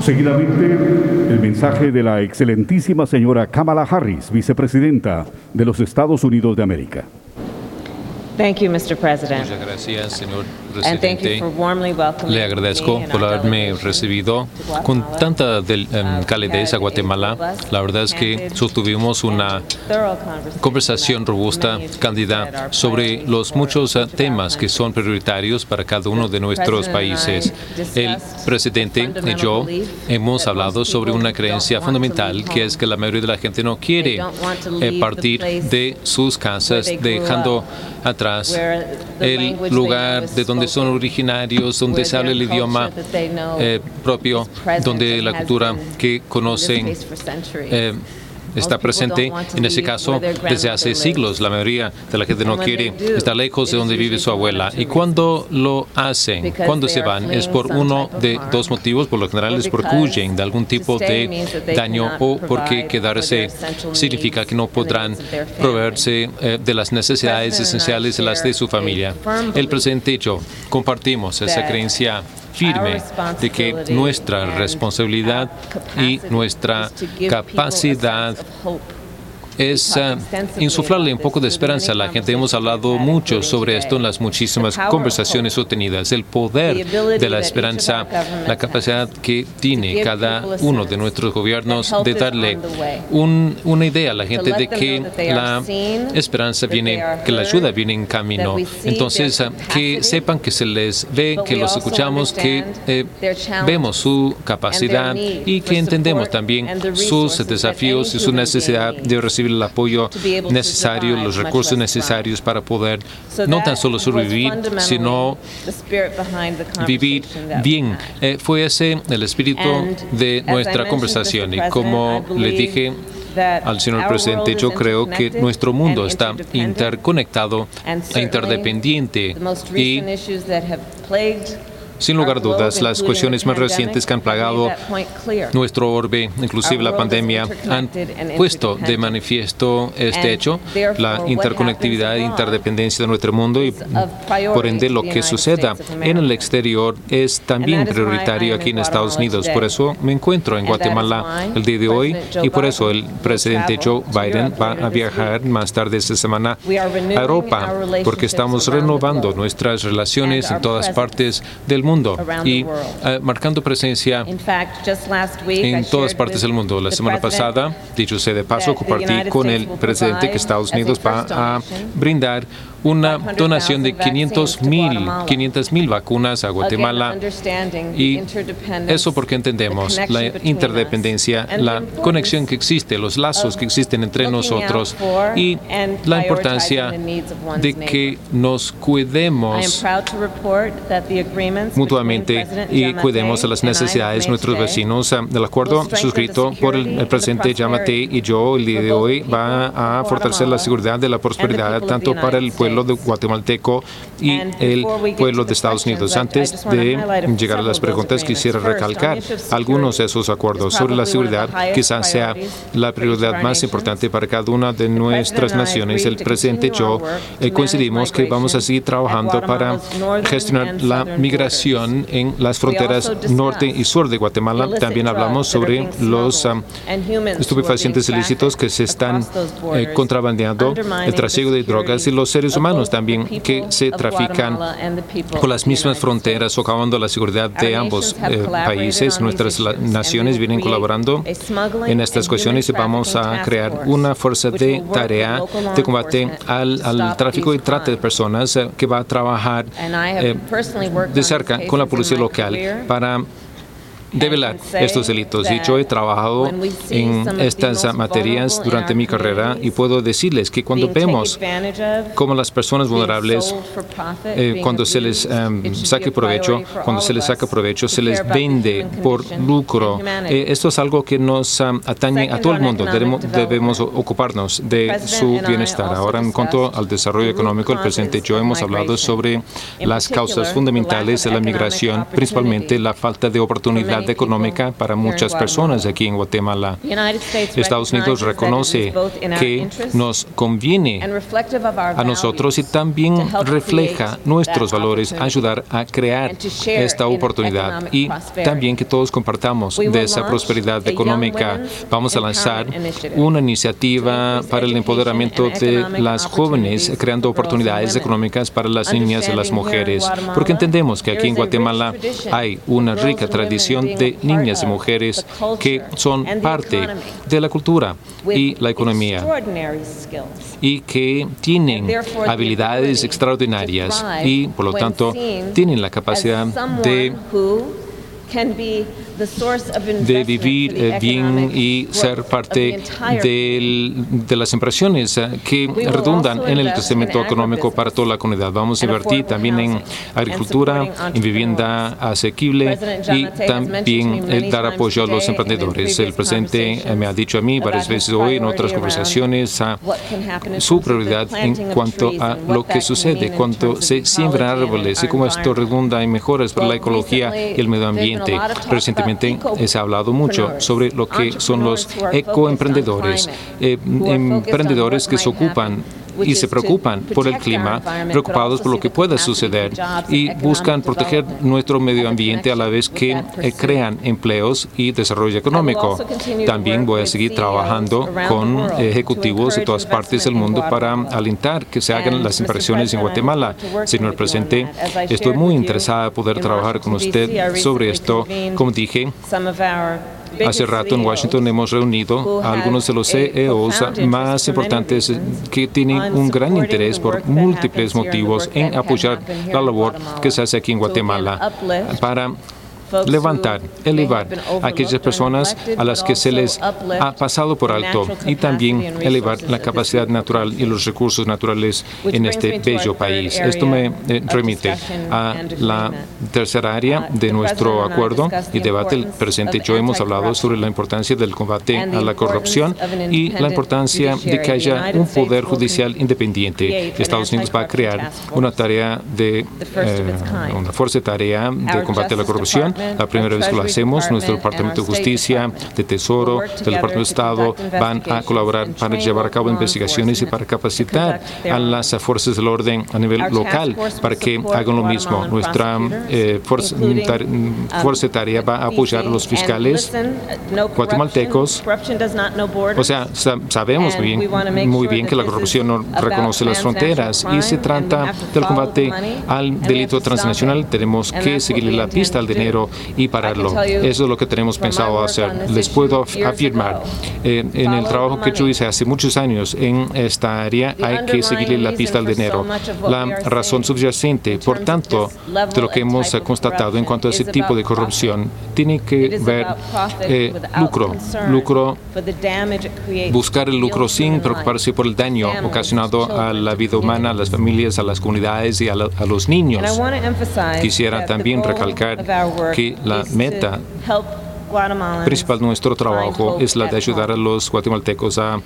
Seguidamente, el mensaje de la excelentísima señora Kamala Harris, vicepresidenta de los Estados Unidos de América. Thank you, Mr. President. Muchas gracias, señor presidente. Le agradezco por haberme recibido con tanta del- em, Uh, calidez a Guatemala. La verdad es que sostuvimos una conversación robusta, cándida, sobre los muchos eh, temas que son prioritarios para cada uno de nuestros países. El presidente y yo hemos hablado sobre una creencia fundamental que es que la mayoría de la gente no quiere eh, partir de sus casas dejando atrás el lugar de donde son spoken, originarios, donde se habla el idioma eh, propio, donde la cultura que conocen eh, está presente en ese caso desde hace siglos. La mayoría de la gente no quiere estar lejos de donde vive su abuela. Y cuando lo hacen, cuando se van, es por uno de dos motivos. Por lo general es porque huyen de algún tipo de daño o porque quedarse significa que no podrán proveerse eh, de las necesidades esenciales de las de su familia. El presidente y yo compartimos esa creencia firme de que nuestra responsabilidad y nuestra capacidad. Es ah, insuflarle un poco de esperanza a la gente. Hemos hablado mucho sobre esto en las muchísimas conversaciones sostenidas. El poder de la esperanza, la capacidad que tiene cada uno de nuestros gobiernos de darle un- una idea a la gente de que la esperanza viene, que la ayuda viene en camino. Entonces, ah, que sepan que se les ve, que los escuchamos, que eh, vemos su capacidad y que entendemos también sus desafíos y su necesidad de recibir el apoyo necesario, los recursos necesarios para poder no tan solo sobrevivir, sino vivir bien. Eh, fue ese el espíritu de nuestra conversación. Y como le dije al señor presidente, yo creo que nuestro mundo está interconectado e interdependiente. y sin lugar a dudas, las cuestiones más recientes que han plagado nuestro orbe, inclusive la pandemia, han puesto de manifiesto este hecho, la interconectividad e interdependencia de nuestro mundo y por ende lo que suceda en el exterior es también prioritario aquí en Estados Unidos. Por eso me encuentro en Guatemala el día de hoy y por eso el presidente Joe Biden va a viajar más tarde esta semana a Europa porque estamos renovando nuestras relaciones en todas partes del mundo y eh, marcando presencia en todas partes del mundo. La semana pasada, dicho sea de paso, compartí con el presidente que Estados Unidos va a brindar una donación de 500 mil 500 mil vacunas a Guatemala y eso porque entendemos la interdependencia, la conexión que existe, los lazos que existen entre nosotros y la importancia de que nos cuidemos mutuamente y cuidemos de las necesidades de nuestros vecinos. El acuerdo suscrito por el, el presidente Yamate y yo el día de hoy va a fortalecer la seguridad de la prosperidad tanto para el pueblo de guatemalteco y el pueblo de Estados Unidos. Antes de llegar a las preguntas, quisiera recalcar algunos de esos acuerdos sobre la seguridad. Quizás sea la prioridad más importante para cada una de nuestras naciones. El presidente y yo eh, coincidimos que vamos a seguir trabajando para gestionar la migración en las fronteras norte y sur de Guatemala. También hablamos sobre los um, estupefacientes ilícitos que se están eh, contrabandeando, el trasiego de drogas y los seres humanos también que se trafican por las mismas fronteras, socavando la seguridad de ambos eh, países. Nuestras naciones vienen colaborando en estas cuestiones y vamos a crear una fuerza de tarea de combate al, al tráfico y trata de personas eh, que va a trabajar eh, de cerca con la policía local para develar estos delitos. Y yo he trabajado en estas materias durante mi carrera y puedo decirles que cuando vemos cómo las personas vulnerables, eh, cuando se les em, saque provecho, cuando se les saca provecho, se les vende por lucro. Eh, esto es algo que nos am, atañe a todo el mundo. Debemos, debemos ocuparnos de su bienestar. Ahora, en cuanto al desarrollo económico, el presidente y yo hemos hablado sobre las causas fundamentales de la migración, principalmente la falta de oportunidades económica para muchas personas aquí en Guatemala. Estados Unidos reconoce que nos conviene a nosotros y también refleja nuestros valores ayudar a crear esta oportunidad. y también que todos compartamos de esa prosperidad económica. Vamos a lanzar una iniciativa para el empoderamiento de las jóvenes, creando oportunidades económicas para las niñas y las mujeres, porque entendemos que aquí en Guatemala hay una rica tradición de niñas y mujeres que son parte de la cultura y la economía y que tienen habilidades extraordinarias y por lo tanto tienen la capacidad de de vivir eh, bien y ser parte de las impresiones eh, que redundan en el crecimiento económico para toda la comunidad. Vamos a invertir también en agricultura, en vivienda asequible y también eh, dar apoyo a los emprendedores. El presidente me ha dicho a mí varias veces hoy en otras conversaciones su prioridad en cuanto a lo que sucede cuando se siembran árboles y cómo esto redunda en mejoras para la ecología y el medio ambiente. Recientemente se ha hablado mucho sobre lo que son los ecoemprendedores, eh, emprendedores que se ocupan y se preocupan por el clima, preocupados por lo que pueda suceder y buscan proteger nuestro medio ambiente a la vez que eh, crean empleos y desarrollo económico. También voy a seguir trabajando con ejecutivos de todas partes del mundo para alentar que se hagan las inversiones en Guatemala. Señor presidente, estoy muy interesada en poder trabajar con usted sobre esto. Como dije, Hace rato en Washington hemos reunido a algunos de los CEOs más importantes que tienen un gran interés por múltiples motivos en apoyar la labor que se hace aquí en Guatemala para levantar, elevar a aquellas personas a las que se les ha pasado por alto y también elevar la capacidad natural y los recursos naturales en este bello país. Esto me eh, remite a la tercera área de nuestro acuerdo y debate. El presidente y yo hemos hablado sobre la importancia del combate a la corrupción y la importancia de que haya un poder judicial independiente. Estados Unidos va a crear una tarea de eh, una fuerza de tarea de combate a la corrupción la primera vez que lo hacemos, nuestro Departamento de Justicia, de Tesoro, del Departamento de Estado van a colaborar para llevar a cabo investigaciones y para capacitar a las fuerzas del orden a nivel local para que hagan lo mismo. Nuestra eh, fuerza, fuerza tarea va a apoyar a los fiscales guatemaltecos. O sea, sabemos bien, muy bien que la corrupción no reconoce las fronteras y se trata del combate al delito transnacional. Tenemos que seguirle la pista al dinero y pararlo. Eso es lo que tenemos pensado hacer. Les puedo afirmar, eh, en el trabajo que yo hice hace muchos años en esta área hay que seguirle la pista al dinero. La razón subyacente, por tanto, de lo que hemos constatado en cuanto a ese tipo de corrupción, tiene que ver eh, lucro, lucro, buscar el lucro sin preocuparse por el daño ocasionado a la vida humana, a las familias, a las comunidades y a, a los niños. Quisiera también recalcar que la meta principal de nuestro trabajo es la de ayudar a los guatemaltecos a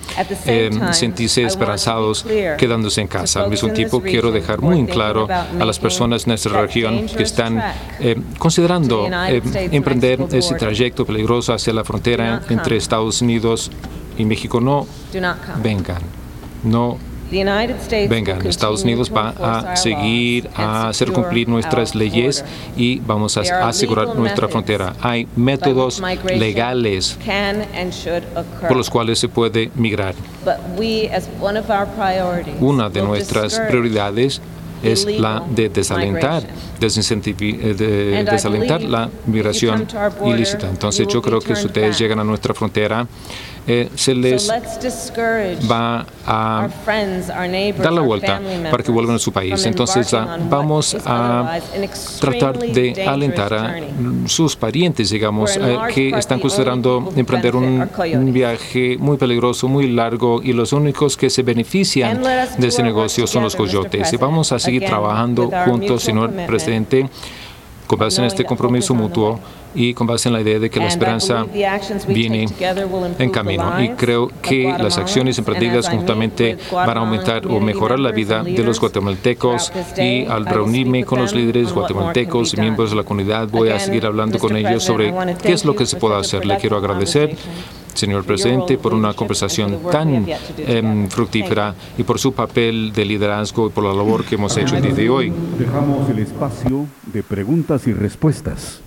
eh, sentirse esperanzados quedándose en casa. Al mismo tiempo, quiero dejar muy claro a las personas en nuestra región que están eh, considerando eh, emprender ese trayecto peligroso hacia la frontera entre Estados Unidos y México, no vengan, no vengan, Estados Unidos va a seguir a hacer cumplir nuestras leyes y vamos a asegurar nuestra frontera. Hay métodos legales por los cuales se puede migrar. Una de nuestras prioridades es la de desalentar, eh, de desalentar la migración ilícita. Entonces yo creo que si ustedes llegan a nuestra frontera, eh, se les va a dar la vuelta para que vuelvan a su país. Entonces ah, vamos a tratar de alentar a sus parientes, digamos, eh, que están considerando emprender un, viaje muy peligroso, muy largo, y los únicos que se benefician de ese negocio son los coyotes. Y vamos a seguir trabajando juntos, señor presidente con base en este compromiso mutuo y con base en la idea de que la esperanza viene en camino. Y creo que las acciones emprendidas conjuntamente van a aumentar o mejorar la vida de los guatemaltecos y al reunirme con los líderes guatemaltecos y miembros de la comunidad voy a seguir hablando con ellos sobre qué es lo que se puede hacer. Le quiero agradecer señor presidente, por una conversación tan em, fructífera y por su papel de liderazgo y por la labor que hemos hecho el día de hoy. Dejamos el espacio de preguntas y respuestas.